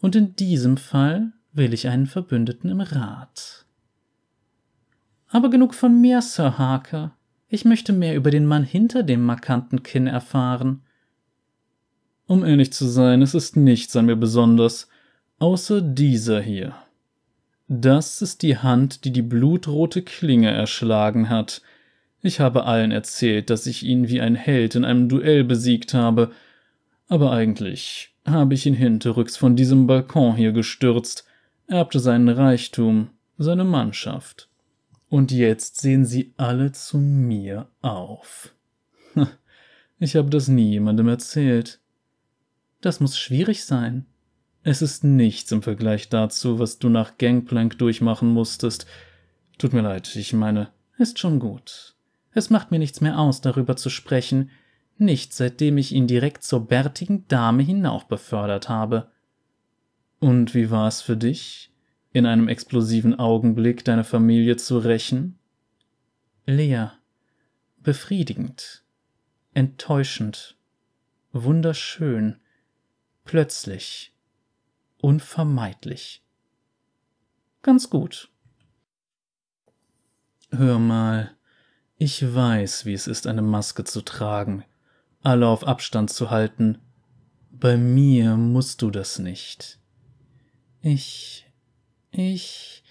Und in diesem Fall will ich einen Verbündeten im Rat. Aber genug von mir, Sir Harker. Ich möchte mehr über den Mann hinter dem markanten Kinn erfahren. Um ehrlich zu sein, es ist nichts an mir besonders, außer dieser hier. Das ist die Hand, die die blutrote Klinge erschlagen hat. Ich habe allen erzählt, dass ich ihn wie ein Held in einem Duell besiegt habe, aber eigentlich habe ich ihn hinterrücks von diesem Balkon hier gestürzt, erbte seinen Reichtum, seine Mannschaft. Und jetzt sehen sie alle zu mir auf. Ich habe das nie jemandem erzählt. Das muss schwierig sein. Es ist nichts im Vergleich dazu, was du nach Gangplank durchmachen musstest. Tut mir leid, ich meine, ist schon gut. Es macht mir nichts mehr aus, darüber zu sprechen, nicht seitdem ich ihn direkt zur bärtigen Dame hinauf befördert habe. Und wie war es für dich, in einem explosiven Augenblick deine Familie zu rächen? Leer, befriedigend, enttäuschend, wunderschön, plötzlich, unvermeidlich. Ganz gut. Hör mal, ich weiß, wie es ist, eine Maske zu tragen, alle auf Abstand zu halten. Bei mir musst du das nicht. Ich, ich,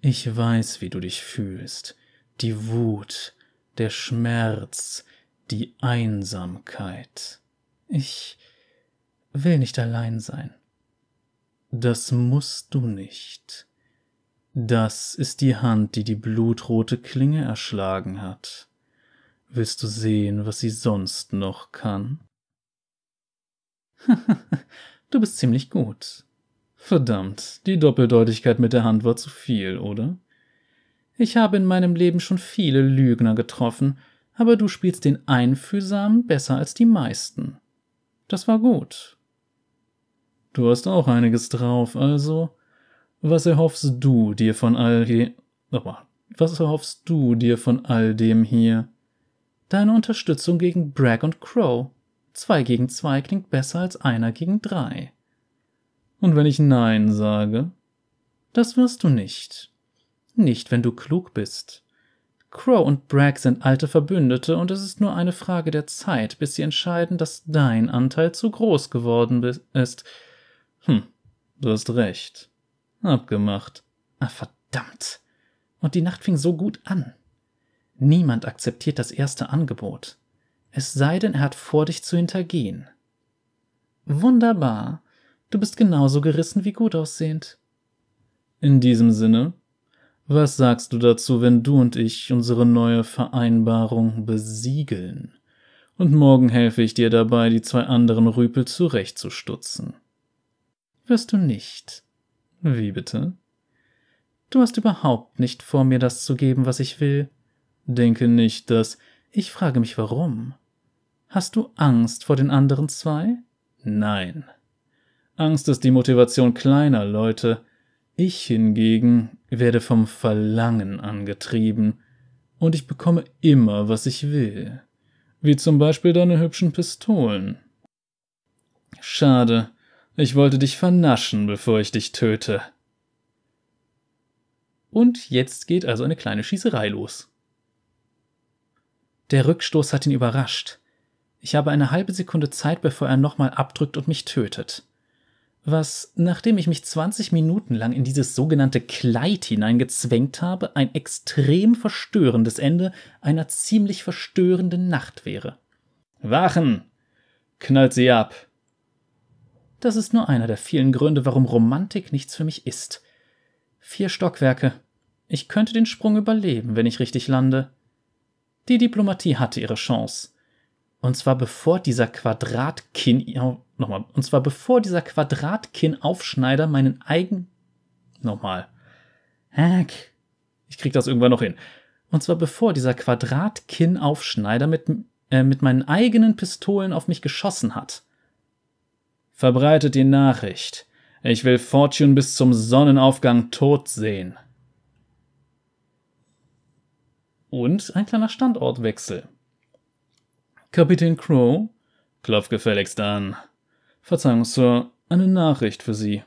ich weiß, wie du dich fühlst. Die Wut, der Schmerz, die Einsamkeit. Ich will nicht allein sein. Das musst du nicht. Das ist die Hand, die die blutrote Klinge erschlagen hat. Willst du sehen, was sie sonst noch kann? du bist ziemlich gut. Verdammt, die Doppeldeutigkeit mit der Hand war zu viel, oder? Ich habe in meinem Leben schon viele Lügner getroffen, aber du spielst den Einfühlsamen besser als die meisten. Das war gut. Du hast auch einiges drauf, also. Was erhoffst du dir von all. Aber was erhoffst du dir von all dem hier? Deine Unterstützung gegen Bragg und Crow. Zwei gegen zwei klingt besser als einer gegen drei. Und wenn ich Nein sage? Das wirst du nicht. Nicht, wenn du klug bist. Crow und Bragg sind alte Verbündete und es ist nur eine Frage der Zeit, bis sie entscheiden, dass dein Anteil zu groß geworden ist, hm, du hast recht. Abgemacht. Ah, verdammt. Und die Nacht fing so gut an. Niemand akzeptiert das erste Angebot. Es sei denn, er hat vor, dich zu hintergehen. Wunderbar. Du bist genauso gerissen wie gut aussehend. In diesem Sinne, was sagst du dazu, wenn du und ich unsere neue Vereinbarung besiegeln und morgen helfe ich dir dabei, die zwei anderen Rüpel zurechtzustutzen. Wirst du nicht? Wie bitte? Du hast überhaupt nicht vor, mir das zu geben, was ich will. Denke nicht, dass. Ich frage mich warum. Hast du Angst vor den anderen zwei? Nein. Angst ist die Motivation kleiner Leute. Ich hingegen werde vom Verlangen angetrieben, und ich bekomme immer, was ich will. Wie zum Beispiel deine hübschen Pistolen. Schade, ich wollte dich vernaschen, bevor ich dich töte. Und jetzt geht also eine kleine Schießerei los. Der Rückstoß hat ihn überrascht. Ich habe eine halbe Sekunde Zeit, bevor er nochmal abdrückt und mich tötet. Was, nachdem ich mich 20 Minuten lang in dieses sogenannte Kleid hineingezwängt habe, ein extrem verstörendes Ende einer ziemlich verstörenden Nacht wäre. Wachen! Knallt sie ab! Das ist nur einer der vielen Gründe, warum Romantik nichts für mich ist. Vier Stockwerke. Ich könnte den Sprung überleben, wenn ich richtig lande. Die Diplomatie hatte ihre Chance. Und zwar bevor dieser Quadratkinn, nochmal, und zwar bevor dieser Quadratkinn-Aufschneider meinen eigen, nochmal, Hack, ich krieg das irgendwann noch hin. Und zwar bevor dieser Quadratkinn-Aufschneider mit, äh, mit meinen eigenen Pistolen auf mich geschossen hat. Verbreitet die Nachricht. Ich will Fortune bis zum Sonnenaufgang tot sehen. Und ein kleiner Standortwechsel. Kapitän Crow? Klopf gefälligst an. Verzeihung, Sir, eine Nachricht für Sie.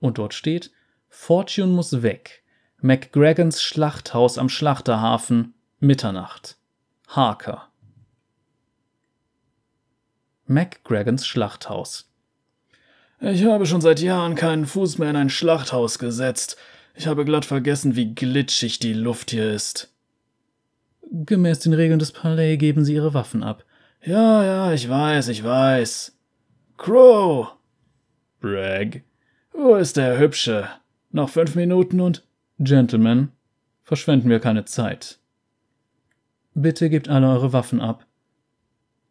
Und dort steht, Fortune muss weg. McGregons Schlachthaus am Schlachterhafen, Mitternacht. Harker. McGregons Schlachthaus. Ich habe schon seit Jahren keinen Fuß mehr in ein Schlachthaus gesetzt. Ich habe glatt vergessen, wie glitschig die Luft hier ist. Gemäß den Regeln des Palais geben Sie Ihre Waffen ab. Ja, ja, ich weiß, ich weiß. Crow! Bragg. Wo ist der Hübsche? Noch fünf Minuten und. Gentlemen, verschwenden wir keine Zeit. Bitte gebt alle eure Waffen ab.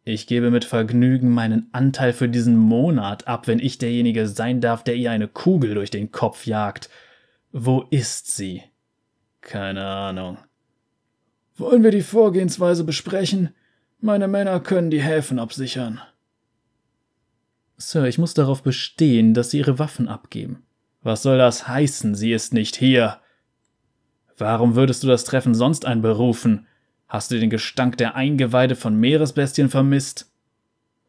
Ich gebe mit Vergnügen meinen Anteil für diesen Monat ab, wenn ich derjenige sein darf, der ihr eine Kugel durch den Kopf jagt. Wo ist sie? Keine Ahnung. Wollen wir die Vorgehensweise besprechen? Meine Männer können die Häfen absichern. Sir, ich muss darauf bestehen, dass Sie Ihre Waffen abgeben. Was soll das heißen? Sie ist nicht hier. Warum würdest du das Treffen sonst einberufen? Hast du den Gestank der Eingeweide von Meeresbestien vermisst?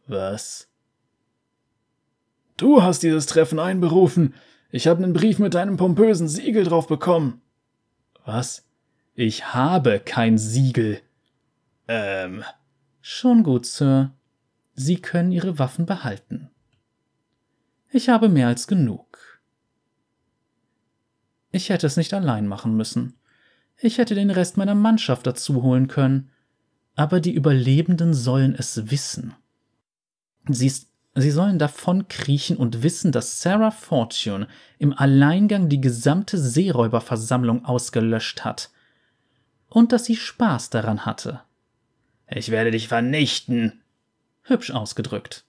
Was? Du hast dieses Treffen einberufen. Ich habe einen Brief mit deinem pompösen Siegel drauf bekommen. Was? Ich habe kein Siegel. Ähm. Schon gut, Sir. Sie können Ihre Waffen behalten. Ich habe mehr als genug. Ich hätte es nicht allein machen müssen. Ich hätte den Rest meiner Mannschaft dazu holen können. Aber die Überlebenden sollen es wissen. Sie, sie sollen davon kriechen und wissen, dass Sarah Fortune im Alleingang die gesamte Seeräuberversammlung ausgelöscht hat und dass sie Spaß daran hatte. Ich werde dich vernichten. Hübsch ausgedrückt.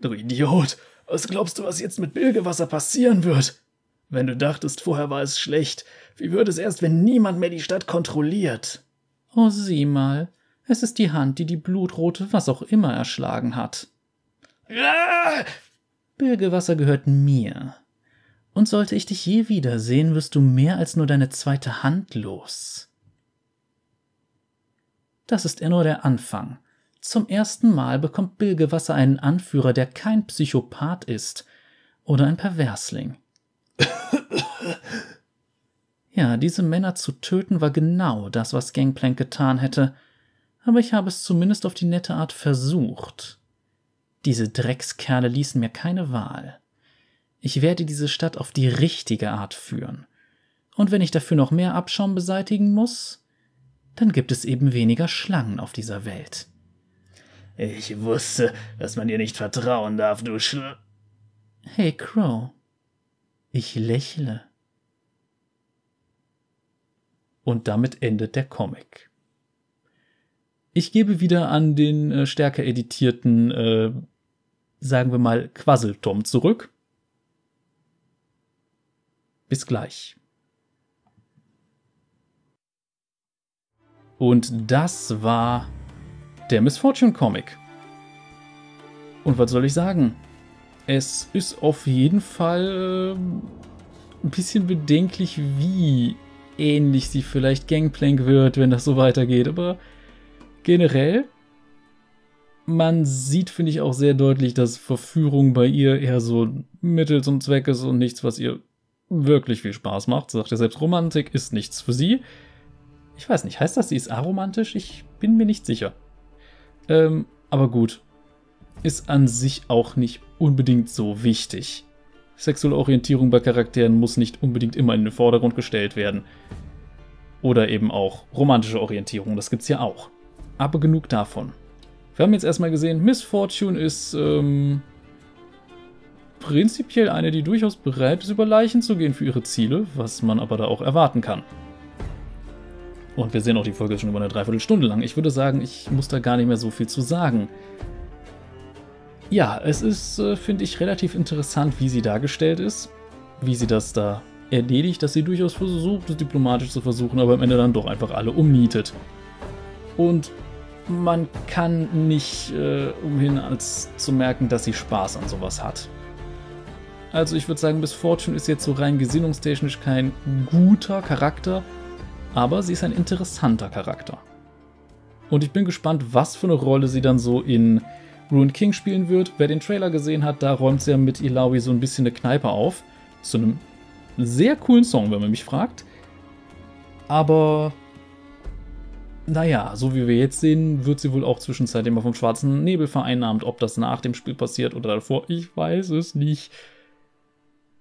Du Idiot, was glaubst du, was jetzt mit Bilgewasser passieren wird? Wenn du dachtest, vorher war es schlecht, wie würde es erst, wenn niemand mehr die Stadt kontrolliert? Oh, sieh mal, es ist die Hand, die die blutrote was auch immer erschlagen hat. Ah! Bilgewasser gehört mir. Und sollte ich dich je wiedersehen, wirst du mehr als nur deine zweite Hand los. Das ist eher nur der Anfang. Zum ersten Mal bekommt Bilgewasser einen Anführer, der kein Psychopath ist oder ein Perversling. Ja, diese Männer zu töten war genau das, was Gangplank getan hätte, aber ich habe es zumindest auf die nette Art versucht. Diese Dreckskerle ließen mir keine Wahl. Ich werde diese Stadt auf die richtige Art führen. Und wenn ich dafür noch mehr Abschaum beseitigen muss, dann gibt es eben weniger Schlangen auf dieser Welt. Ich wusste, dass man dir nicht vertrauen darf, du Schl... Hey, Crow. Ich lächle. Und damit endet der Comic. Ich gebe wieder an den äh, stärker editierten, äh, sagen wir mal, Quasseltom zurück. Bis gleich. Und das war der Misfortune Comic. Und was soll ich sagen? Es ist auf jeden Fall äh, ein bisschen bedenklich, wie ähnlich sie vielleicht Gangplank wird, wenn das so weitergeht. Aber generell, man sieht, finde ich, auch sehr deutlich, dass Verführung bei ihr eher so Mittel zum Zweck ist und nichts, was ihr wirklich viel Spaß macht. Sie sagt ja selbst, Romantik ist nichts für sie. Ich weiß nicht, heißt das, sie ist aromantisch? Ich bin mir nicht sicher. Ähm, aber gut. Ist an sich auch nicht unbedingt so wichtig. Sexuelle Orientierung bei Charakteren muss nicht unbedingt immer in den Vordergrund gestellt werden. Oder eben auch romantische Orientierung, das gibt's ja auch. Aber genug davon. Wir haben jetzt erstmal gesehen, Miss Fortune ist ähm, prinzipiell eine, die durchaus bereit ist, über Leichen zu gehen für ihre Ziele, was man aber da auch erwarten kann. Und wir sehen auch, die Folge ist schon über eine Dreiviertelstunde lang. Ich würde sagen, ich muss da gar nicht mehr so viel zu sagen. Ja, es ist, äh, finde ich, relativ interessant, wie sie dargestellt ist. Wie sie das da erledigt, dass sie durchaus versucht, es diplomatisch zu versuchen, aber am Ende dann doch einfach alle umnietet. Und man kann nicht äh, umhin, als zu merken, dass sie Spaß an sowas hat. Also ich würde sagen, Miss Fortune ist jetzt so rein gesinnungstechnisch kein guter Charakter, aber sie ist ein interessanter Charakter. Und ich bin gespannt, was für eine Rolle sie dann so in Ruined King spielen wird. Wer den Trailer gesehen hat, da räumt sie ja mit Ilawi so ein bisschen eine Kneipe auf. Zu einem sehr coolen Song, wenn man mich fragt. Aber naja, so wie wir jetzt sehen, wird sie wohl auch zwischenzeitlich immer vom schwarzen Nebel vereinnahmt. Ob das nach dem Spiel passiert oder davor, ich weiß es nicht.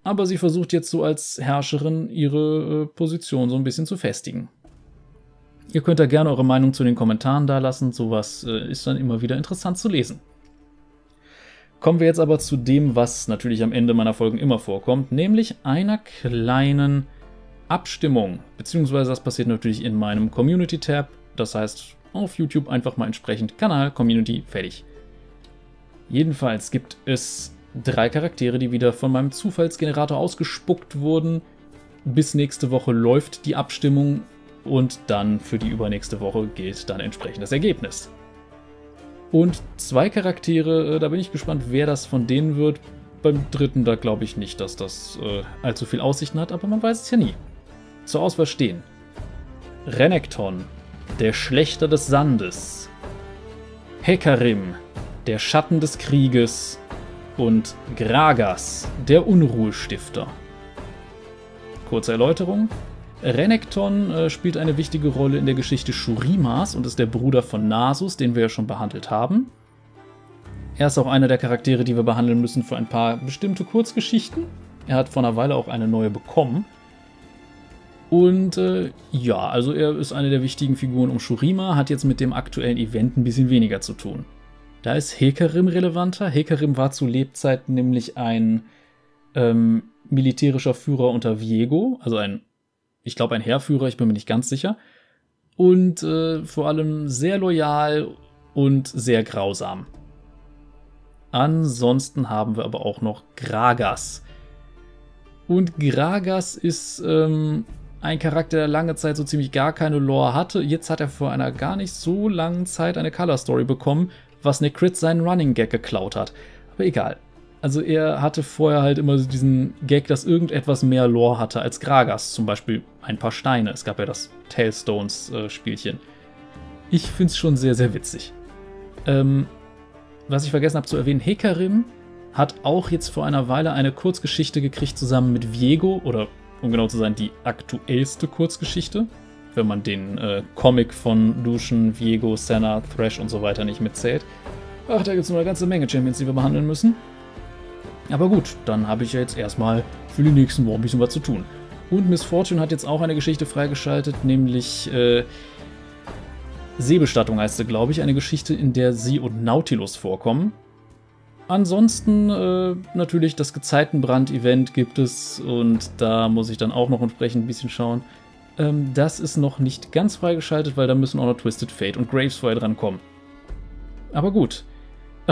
Aber sie versucht jetzt so als Herrscherin ihre äh, Position so ein bisschen zu festigen. Ihr könnt da gerne eure Meinung zu den Kommentaren da lassen. Sowas äh, ist dann immer wieder interessant zu lesen. Kommen wir jetzt aber zu dem, was natürlich am Ende meiner Folgen immer vorkommt, nämlich einer kleinen Abstimmung. Beziehungsweise das passiert natürlich in meinem Community-Tab. Das heißt, auf YouTube einfach mal entsprechend Kanal, Community, fertig. Jedenfalls gibt es drei Charaktere, die wieder von meinem Zufallsgenerator ausgespuckt wurden. Bis nächste Woche läuft die Abstimmung und dann für die übernächste Woche gilt dann entsprechend das Ergebnis. Und zwei Charaktere, äh, da bin ich gespannt, wer das von denen wird. Beim dritten, da glaube ich nicht, dass das äh, allzu viel Aussichten hat, aber man weiß es ja nie. Zur Auswahl stehen Renekton, der Schlechter des Sandes, Hekarim, der Schatten des Krieges und Gragas, der Unruhestifter. Kurze Erläuterung. Renekton äh, spielt eine wichtige Rolle in der Geschichte Shurimas und ist der Bruder von Nasus, den wir ja schon behandelt haben. Er ist auch einer der Charaktere, die wir behandeln müssen für ein paar bestimmte Kurzgeschichten. Er hat vor einer Weile auch eine neue bekommen. Und äh, ja, also er ist eine der wichtigen Figuren um Shurima, hat jetzt mit dem aktuellen Event ein bisschen weniger zu tun. Da ist Hekarim relevanter. Hekarim war zu Lebzeiten nämlich ein ähm, militärischer Führer unter Viego, also ein, ich glaube, ein Heerführer, ich bin mir nicht ganz sicher. Und äh, vor allem sehr loyal und sehr grausam. Ansonsten haben wir aber auch noch Gragas. Und Gragas ist ähm, ein Charakter, der lange Zeit so ziemlich gar keine Lore hatte. Jetzt hat er vor einer gar nicht so langen Zeit eine Color Story bekommen, was Nick Crit seinen Running Gag geklaut hat. Aber egal. Also er hatte vorher halt immer diesen Gag, dass irgendetwas mehr Lore hatte als Gragas. Zum Beispiel ein paar Steine. Es gab ja das Tailstones-Spielchen. Ich finde es schon sehr, sehr witzig. Ähm, was ich vergessen habe zu erwähnen, Hekarim hat auch jetzt vor einer Weile eine Kurzgeschichte gekriegt zusammen mit Viego, oder um genau zu sein, die aktuellste Kurzgeschichte wenn man den äh, Comic von Lucian, Viego, Senna, Thrash und so weiter nicht mitzählt. Ach, da gibt es noch eine ganze Menge Champions, die wir behandeln müssen. Aber gut, dann habe ich ja jetzt erstmal für die nächsten Wochen ein bisschen was zu tun. Und Miss Fortune hat jetzt auch eine Geschichte freigeschaltet, nämlich äh, Seebestattung heißt sie, glaube ich. Eine Geschichte, in der sie und Nautilus vorkommen. Ansonsten äh, natürlich das Gezeitenbrand-Event gibt es und da muss ich dann auch noch entsprechend ein bisschen schauen. Ähm, das ist noch nicht ganz freigeschaltet, weil da müssen auch noch Twisted Fate und Graves vorher dran kommen. Aber gut.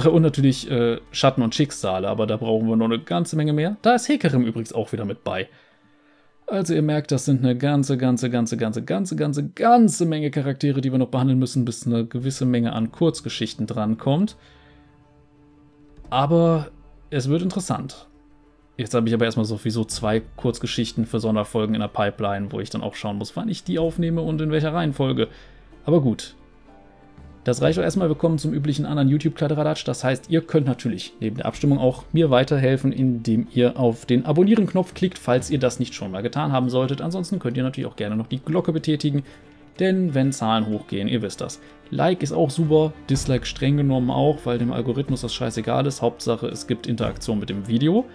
Ach, und natürlich äh, Schatten und Schicksale, aber da brauchen wir noch eine ganze Menge mehr. Da ist Hekerim übrigens auch wieder mit bei. Also ihr merkt, das sind eine ganze, ganze, ganze, ganze, ganze, ganze, ganze Menge Charaktere, die wir noch behandeln müssen, bis eine gewisse Menge an Kurzgeschichten drankommt. Aber es wird interessant. Jetzt habe ich aber erstmal sowieso zwei Kurzgeschichten für Sonderfolgen in der Pipeline, wo ich dann auch schauen muss, wann ich die aufnehme und in welcher Reihenfolge. Aber gut. Das reicht auch erstmal. Wir kommen zum üblichen anderen YouTube-Kladderadatsch. Das heißt, ihr könnt natürlich neben der Abstimmung auch mir weiterhelfen, indem ihr auf den Abonnieren-Knopf klickt, falls ihr das nicht schon mal getan haben solltet. Ansonsten könnt ihr natürlich auch gerne noch die Glocke betätigen, denn wenn Zahlen hochgehen, ihr wisst das. Like ist auch super, Dislike streng genommen auch, weil dem Algorithmus das scheißegal ist. Hauptsache, es gibt Interaktion mit dem Video.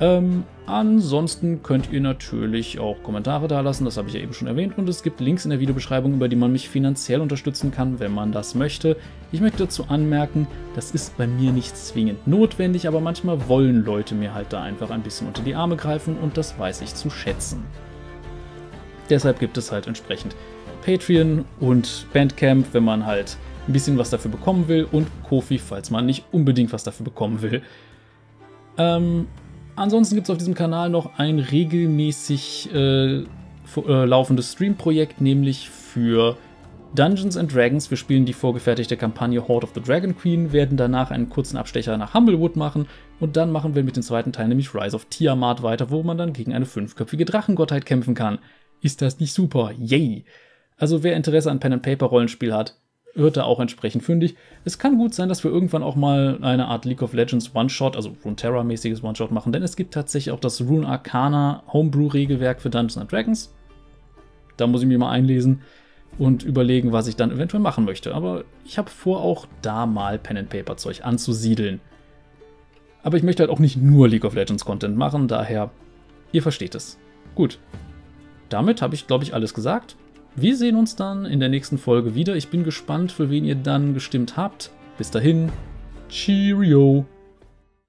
Ähm, ansonsten könnt ihr natürlich auch Kommentare da lassen, das habe ich ja eben schon erwähnt. Und es gibt Links in der Videobeschreibung, über die man mich finanziell unterstützen kann, wenn man das möchte. Ich möchte dazu anmerken, das ist bei mir nicht zwingend notwendig, aber manchmal wollen Leute mir halt da einfach ein bisschen unter die Arme greifen und das weiß ich zu schätzen. Deshalb gibt es halt entsprechend Patreon und Bandcamp, wenn man halt ein bisschen was dafür bekommen will und Kofi, falls man nicht unbedingt was dafür bekommen will. Ähm, Ansonsten gibt es auf diesem Kanal noch ein regelmäßig äh, äh, laufendes Stream-Projekt, nämlich für Dungeons and Dragons. Wir spielen die vorgefertigte Kampagne Horde of the Dragon Queen, werden danach einen kurzen Abstecher nach Humblewood machen und dann machen wir mit dem zweiten Teil, nämlich Rise of Tiamat, weiter, wo man dann gegen eine fünfköpfige Drachengottheit kämpfen kann. Ist das nicht super? Yay! Also wer Interesse an Pen-and-Paper-Rollenspiel hat, wird da auch entsprechend fündig. Es kann gut sein, dass wir irgendwann auch mal eine Art League of Legends One-Shot, also Runeterra-mäßiges One-Shot machen, denn es gibt tatsächlich auch das Rune Arcana Homebrew-Regelwerk für Dungeons Dragons. Da muss ich mir mal einlesen und überlegen, was ich dann eventuell machen möchte. Aber ich habe vor, auch da mal Pen-and-Paper-Zeug anzusiedeln. Aber ich möchte halt auch nicht nur League of Legends Content machen, daher, ihr versteht es. Gut. Damit habe ich, glaube ich, alles gesagt. Wir sehen uns dann in der nächsten Folge wieder. Ich bin gespannt, für wen ihr dann gestimmt habt. Bis dahin, Cheerio!